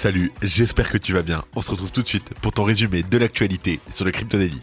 Salut, j'espère que tu vas bien. On se retrouve tout de suite pour ton résumé de l'actualité sur le Crypto Daily.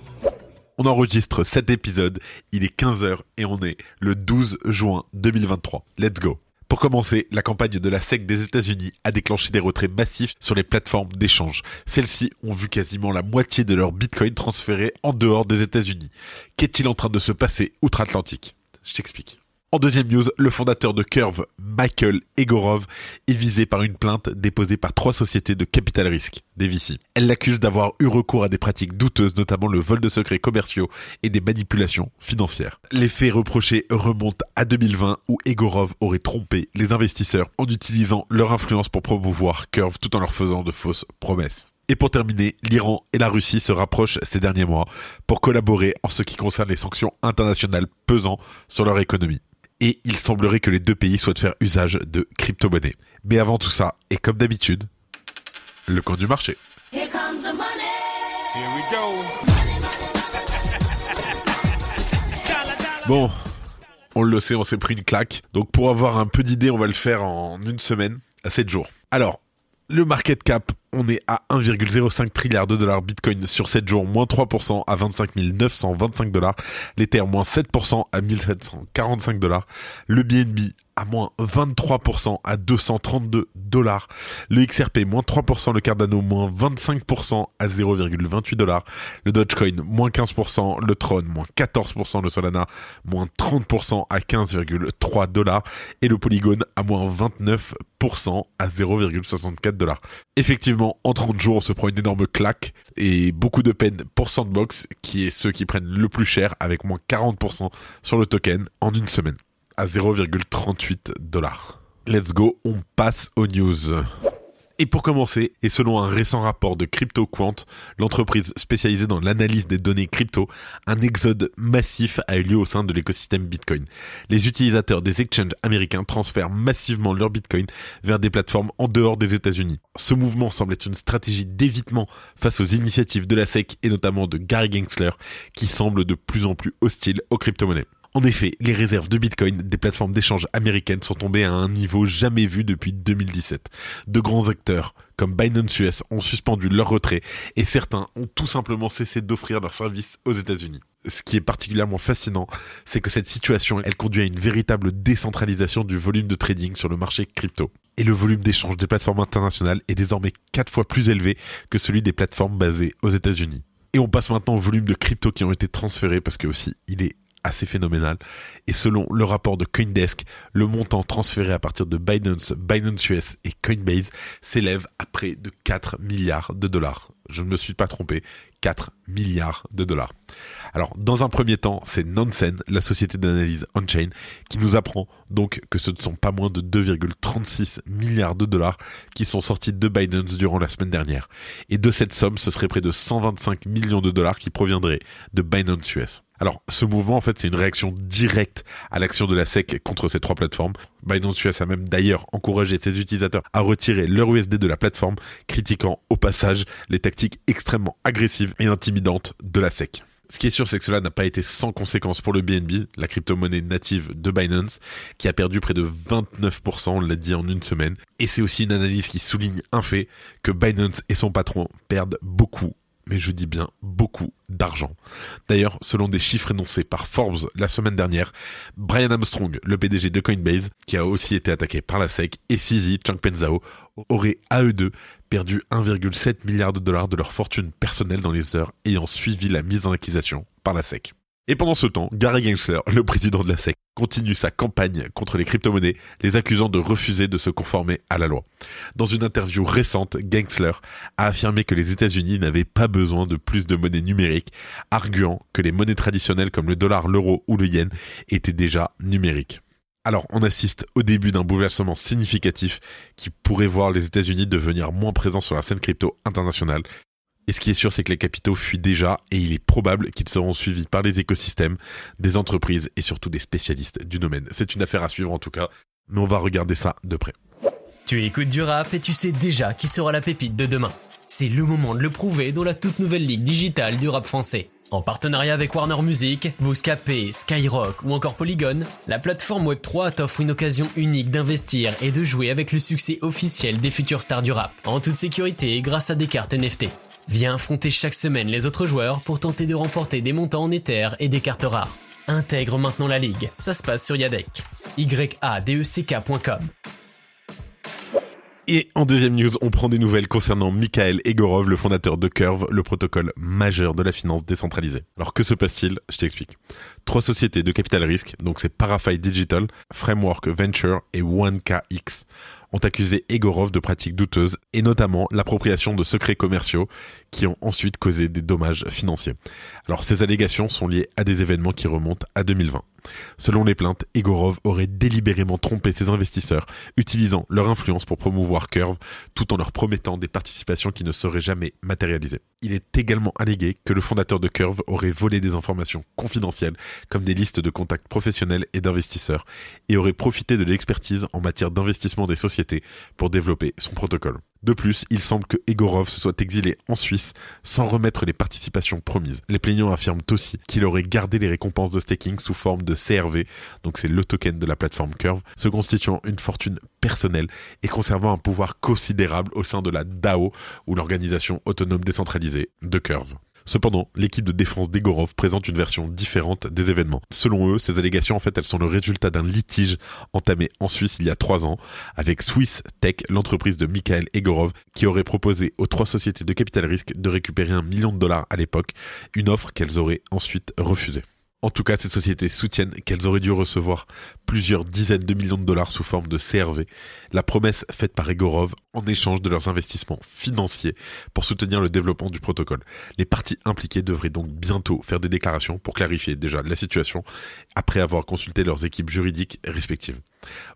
On enregistre cet épisode, il est 15h et on est le 12 juin 2023. Let's go pour commencer, la campagne de la SEC des États-Unis a déclenché des retraits massifs sur les plateformes d'échange. Celles-ci ont vu quasiment la moitié de leur Bitcoin transférés en dehors des États-Unis. Qu'est-il en train de se passer outre-Atlantique? Je t'explique. En deuxième news, le fondateur de Curve, Michael Egorov, est visé par une plainte déposée par trois sociétés de capital risque, des VC. Elle l'accuse d'avoir eu recours à des pratiques douteuses, notamment le vol de secrets commerciaux et des manipulations financières. Les faits reprochés remontent à 2020 où Egorov aurait trompé les investisseurs en utilisant leur influence pour promouvoir Curve tout en leur faisant de fausses promesses. Et pour terminer, l'Iran et la Russie se rapprochent ces derniers mois pour collaborer en ce qui concerne les sanctions internationales pesant sur leur économie et il semblerait que les deux pays souhaitent faire usage de crypto-monnaies. Mais avant tout ça, et comme d'habitude, le coin du marché. Bon, on le sait, on s'est pris une claque. Donc pour avoir un peu d'idée, on va le faire en une semaine, à 7 jours. Alors, le market cap, on est à 1,05 trilliard de dollars Bitcoin sur 7 jours, moins 3% à 25 925 dollars. L'Ether, moins 7% à 1745 dollars. Le BNB à moins 23% à 232 dollars. Le XRP, moins 3%, le Cardano, moins 25% à 0,28 dollars. Le Dogecoin, moins 15%, le Tron, moins 14%, le Solana, moins 30% à 15,3 dollars. Et le Polygon à moins 29% à 0,64 dollars. Effectivement, en 30 jours, on se prend une énorme claque et beaucoup de peine pour Sandbox, qui est ceux qui prennent le plus cher avec moins 40% sur le token en une semaine à 0,38 dollars. Let's go, on passe aux news. Et pour commencer, et selon un récent rapport de CryptoQuant, l'entreprise spécialisée dans l'analyse des données crypto, un exode massif a eu lieu au sein de l'écosystème Bitcoin. Les utilisateurs des exchanges américains transfèrent massivement leur Bitcoin vers des plateformes en dehors des États-Unis. Ce mouvement semble être une stratégie d'évitement face aux initiatives de la SEC et notamment de Gary Gensler, qui semble de plus en plus hostile aux crypto-monnaies. En effet, les réserves de Bitcoin des plateformes d'échange américaines sont tombées à un niveau jamais vu depuis 2017. De grands acteurs comme Binance US ont suspendu leur retrait et certains ont tout simplement cessé d'offrir leurs services aux États-Unis. Ce qui est particulièrement fascinant, c'est que cette situation, elle conduit à une véritable décentralisation du volume de trading sur le marché crypto. Et le volume d'échange des plateformes internationales est désormais 4 fois plus élevé que celui des plateformes basées aux États-Unis. Et on passe maintenant au volume de crypto qui ont été transférés parce que aussi il est assez phénoménal. Et selon le rapport de Coindesk, le montant transféré à partir de Binance, Binance US et Coinbase s'élève à près de 4 milliards de dollars. Je ne me suis pas trompé, 4 milliards de dollars. Alors, dans un premier temps, c'est Nansen, la société d'analyse on-chain, qui nous apprend donc que ce ne sont pas moins de 2,36 milliards de dollars qui sont sortis de Binance durant la semaine dernière. Et de cette somme, ce serait près de 125 millions de dollars qui proviendraient de Binance US. Alors, ce mouvement, en fait, c'est une réaction directe à l'action de la SEC contre ces trois plateformes. Binance US a même d'ailleurs encouragé ses utilisateurs à retirer leur USD de la plateforme, critiquant au passage les tactiques extrêmement agressives et intimidantes de la SEC. Ce qui est sûr, c'est que cela n'a pas été sans conséquence pour le BNB, la crypto-monnaie native de Binance, qui a perdu près de 29%, on l'a dit en une semaine. Et c'est aussi une analyse qui souligne un fait, que Binance et son patron perdent beaucoup mais je dis bien beaucoup d'argent. D'ailleurs, selon des chiffres énoncés par Forbes la semaine dernière, Brian Armstrong, le PDG de Coinbase, qui a aussi été attaqué par la SEC, et CZ Changpeng auraient à eux deux perdu 1,7 milliard de dollars de leur fortune personnelle dans les heures ayant suivi la mise en accusation par la SEC. Et pendant ce temps, Gary Gensler, le président de la SEC, continue sa campagne contre les crypto-monnaies, les accusant de refuser de se conformer à la loi. Dans une interview récente, Gensler a affirmé que les États-Unis n'avaient pas besoin de plus de monnaie numérique, arguant que les monnaies traditionnelles comme le dollar, l'euro ou le yen étaient déjà numériques. Alors, on assiste au début d'un bouleversement significatif qui pourrait voir les États-Unis devenir moins présents sur la scène crypto internationale Et ce qui est sûr, c'est que les capitaux fuient déjà et il est probable qu'ils seront suivis par les écosystèmes, des entreprises et surtout des spécialistes du domaine. C'est une affaire à suivre en tout cas, mais on va regarder ça de près. Tu écoutes du rap et tu sais déjà qui sera la pépite de demain. C'est le moment de le prouver dans la toute nouvelle ligue digitale du rap français. En partenariat avec Warner Music, Bouscapé, Skyrock ou encore Polygon, la plateforme Web3 t'offre une occasion unique d'investir et de jouer avec le succès officiel des futures stars du rap, en toute sécurité grâce à des cartes NFT. Viens affronter chaque semaine les autres joueurs pour tenter de remporter des montants en Ether et des cartes rares. Intègre maintenant la ligue, ça se passe sur Yadec. Y-A-D-E-C-K.com. Et en deuxième news, on prend des nouvelles concernant Mikhail Egorov, le fondateur de Curve, le protocole majeur de la finance décentralisée. Alors que se passe-t-il? Je t'explique. Trois sociétés de capital risque, donc c'est Parafy Digital, Framework Venture et 1KX, ont accusé Egorov de pratiques douteuses et notamment l'appropriation de secrets commerciaux qui ont ensuite causé des dommages financiers. Alors ces allégations sont liées à des événements qui remontent à 2020. Selon les plaintes, Egorov aurait délibérément trompé ses investisseurs, utilisant leur influence pour promouvoir Curve, tout en leur promettant des participations qui ne seraient jamais matérialisées. Il est également allégué que le fondateur de Curve aurait volé des informations confidentielles, comme des listes de contacts professionnels et d'investisseurs, et aurait profité de l'expertise en matière d'investissement des sociétés pour développer son protocole. De plus, il semble que Egorov se soit exilé en Suisse sans remettre les participations promises. Les plaignants affirment aussi qu'il aurait gardé les récompenses de staking sous forme de CRV, donc c'est le token de la plateforme Curve, se constituant une fortune personnelle et conservant un pouvoir considérable au sein de la DAO ou l'organisation autonome décentralisée de Curve. Cependant, l'équipe de défense d'Egorov présente une version différente des événements. Selon eux, ces allégations, en fait, elles sont le résultat d'un litige entamé en Suisse il y a trois ans avec Swiss Tech, l'entreprise de Mikhail Egorov, qui aurait proposé aux trois sociétés de capital risque de récupérer un million de dollars à l'époque, une offre qu'elles auraient ensuite refusée. En tout cas, ces sociétés soutiennent qu'elles auraient dû recevoir plusieurs dizaines de millions de dollars sous forme de CRV, la promesse faite par Egorov en échange de leurs investissements financiers pour soutenir le développement du protocole. Les parties impliquées devraient donc bientôt faire des déclarations pour clarifier déjà la situation après avoir consulté leurs équipes juridiques respectives.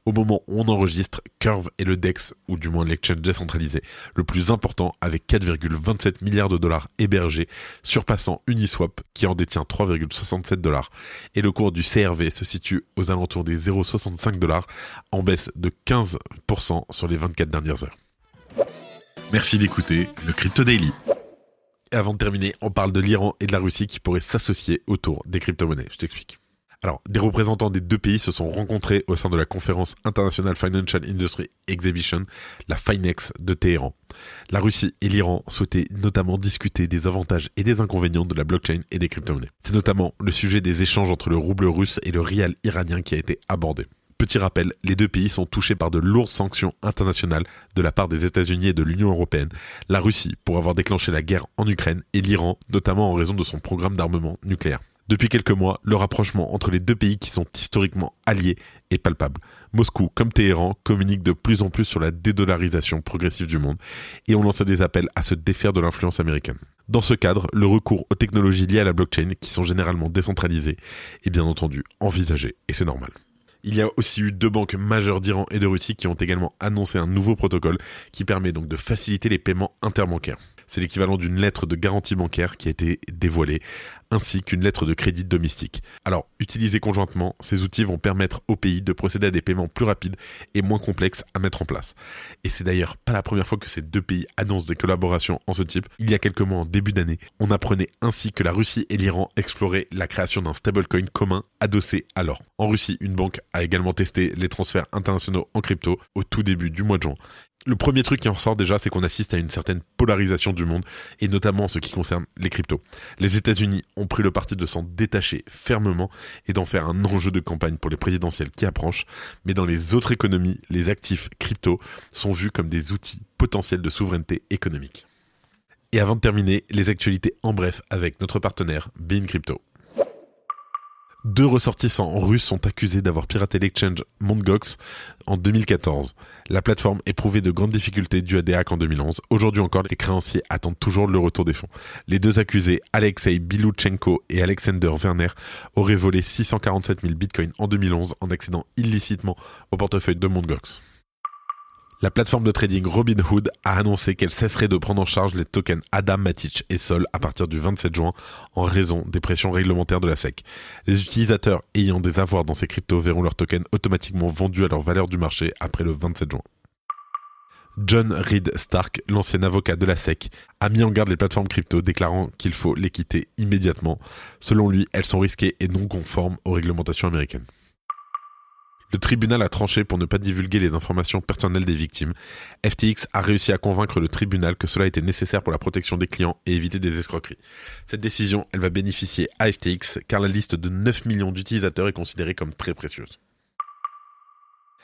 Au moment où on enregistre, Curve est le DEX, ou du moins l'exchange décentralisé, le plus important avec 4,27 milliards de dollars hébergés, surpassant Uniswap qui en détient 3,67 dollars. Et le cours du CRV se situe aux alentours des 0,65 dollars, en baisse de 15% sur les 24 dernières heures. Merci d'écouter le Crypto Daily. Et avant de terminer, on parle de l'Iran et de la Russie qui pourraient s'associer autour des crypto-monnaies. Je t'explique. Alors, des représentants des deux pays se sont rencontrés au sein de la conférence International Financial Industry Exhibition, la FINEX de Téhéran. La Russie et l'Iran souhaitaient notamment discuter des avantages et des inconvénients de la blockchain et des crypto-monnaies. C'est notamment le sujet des échanges entre le rouble russe et le rial iranien qui a été abordé. Petit rappel, les deux pays sont touchés par de lourdes sanctions internationales de la part des États-Unis et de l'Union européenne. La Russie pour avoir déclenché la guerre en Ukraine et l'Iran notamment en raison de son programme d'armement nucléaire. Depuis quelques mois, le rapprochement entre les deux pays qui sont historiquement alliés est palpable. Moscou, comme Téhéran, communique de plus en plus sur la dédollarisation progressive du monde et ont lancé des appels à se défaire de l'influence américaine. Dans ce cadre, le recours aux technologies liées à la blockchain, qui sont généralement décentralisées, est bien entendu envisagé, et c'est normal. Il y a aussi eu deux banques majeures d'Iran et de Russie qui ont également annoncé un nouveau protocole qui permet donc de faciliter les paiements interbancaires. C'est l'équivalent d'une lettre de garantie bancaire qui a été dévoilée, ainsi qu'une lettre de crédit domestique. Alors, utilisés conjointement, ces outils vont permettre au pays de procéder à des paiements plus rapides et moins complexes à mettre en place. Et c'est d'ailleurs pas la première fois que ces deux pays annoncent des collaborations en ce type. Il y a quelques mois, en début d'année, on apprenait ainsi que la Russie et l'Iran exploraient la création d'un stablecoin commun adossé à l'or. En Russie, une banque a également testé les transferts internationaux en crypto au tout début du mois de juin le premier truc qui en ressort déjà, c'est qu'on assiste à une certaine polarisation du monde, et notamment en ce qui concerne les cryptos. Les États-Unis ont pris le parti de s'en détacher fermement et d'en faire un enjeu de campagne pour les présidentielles qui approchent, mais dans les autres économies, les actifs crypto sont vus comme des outils potentiels de souveraineté économique. Et avant de terminer, les actualités en bref avec notre partenaire Bean Crypto. Deux ressortissants russes sont accusés d'avoir piraté l'exchange Mt. en 2014. La plateforme éprouvait de grandes difficultés dues à des hacks en 2011. Aujourd'hui encore, les créanciers attendent toujours le retour des fonds. Les deux accusés, Alexei Biluchenko et Alexander Werner, auraient volé 647 000 bitcoins en 2011 en accédant illicitement au portefeuille de Mt. La plateforme de trading Robinhood a annoncé qu'elle cesserait de prendre en charge les tokens Adam, Matic et Sol à partir du 27 juin en raison des pressions réglementaires de la SEC. Les utilisateurs ayant des avoirs dans ces cryptos verront leurs tokens automatiquement vendus à leur valeur du marché après le 27 juin. John Reed Stark, l'ancien avocat de la SEC, a mis en garde les plateformes crypto déclarant qu'il faut les quitter immédiatement. Selon lui, elles sont risquées et non conformes aux réglementations américaines. Le tribunal a tranché pour ne pas divulguer les informations personnelles des victimes. FTX a réussi à convaincre le tribunal que cela était nécessaire pour la protection des clients et éviter des escroqueries. Cette décision, elle va bénéficier à FTX car la liste de 9 millions d'utilisateurs est considérée comme très précieuse.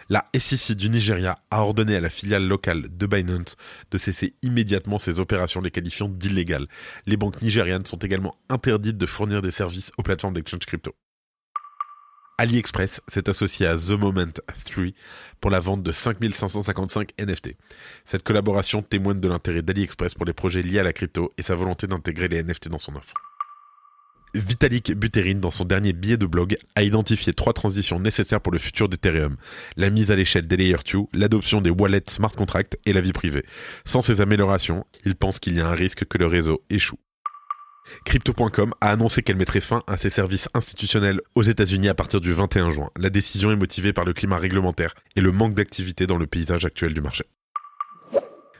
La SEC du Nigeria a ordonné à la filiale locale de Binance de cesser immédiatement ses opérations les qualifiant d'illégales. Les banques nigérianes sont également interdites de fournir des services aux plateformes d'exchange crypto. AliExpress s'est associé à The Moment 3 pour la vente de 5555 NFT. Cette collaboration témoigne de l'intérêt d'AliExpress pour les projets liés à la crypto et sa volonté d'intégrer les NFT dans son offre. Vitalik Buterin, dans son dernier billet de blog, a identifié trois transitions nécessaires pour le futur d'Ethereum. La mise à l'échelle des Layer 2, l'adoption des wallets smart contracts et la vie privée. Sans ces améliorations, il pense qu'il y a un risque que le réseau échoue. Crypto.com a annoncé qu'elle mettrait fin à ses services institutionnels aux États-Unis à partir du 21 juin. La décision est motivée par le climat réglementaire et le manque d'activité dans le paysage actuel du marché.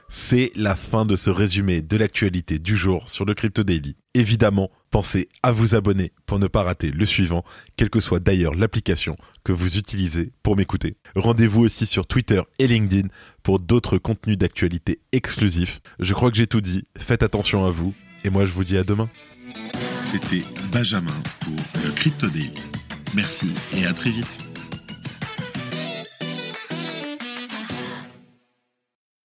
C'est la fin de ce résumé de l'actualité du jour sur le Crypto Daily. Évidemment, pensez à vous abonner pour ne pas rater le suivant, quelle que soit d'ailleurs l'application que vous utilisez pour m'écouter. Rendez-vous aussi sur Twitter et LinkedIn pour d'autres contenus d'actualité exclusifs. Je crois que j'ai tout dit, faites attention à vous et moi, je vous dis à demain. C'était Benjamin pour le Crypto Daily. Merci et à très vite.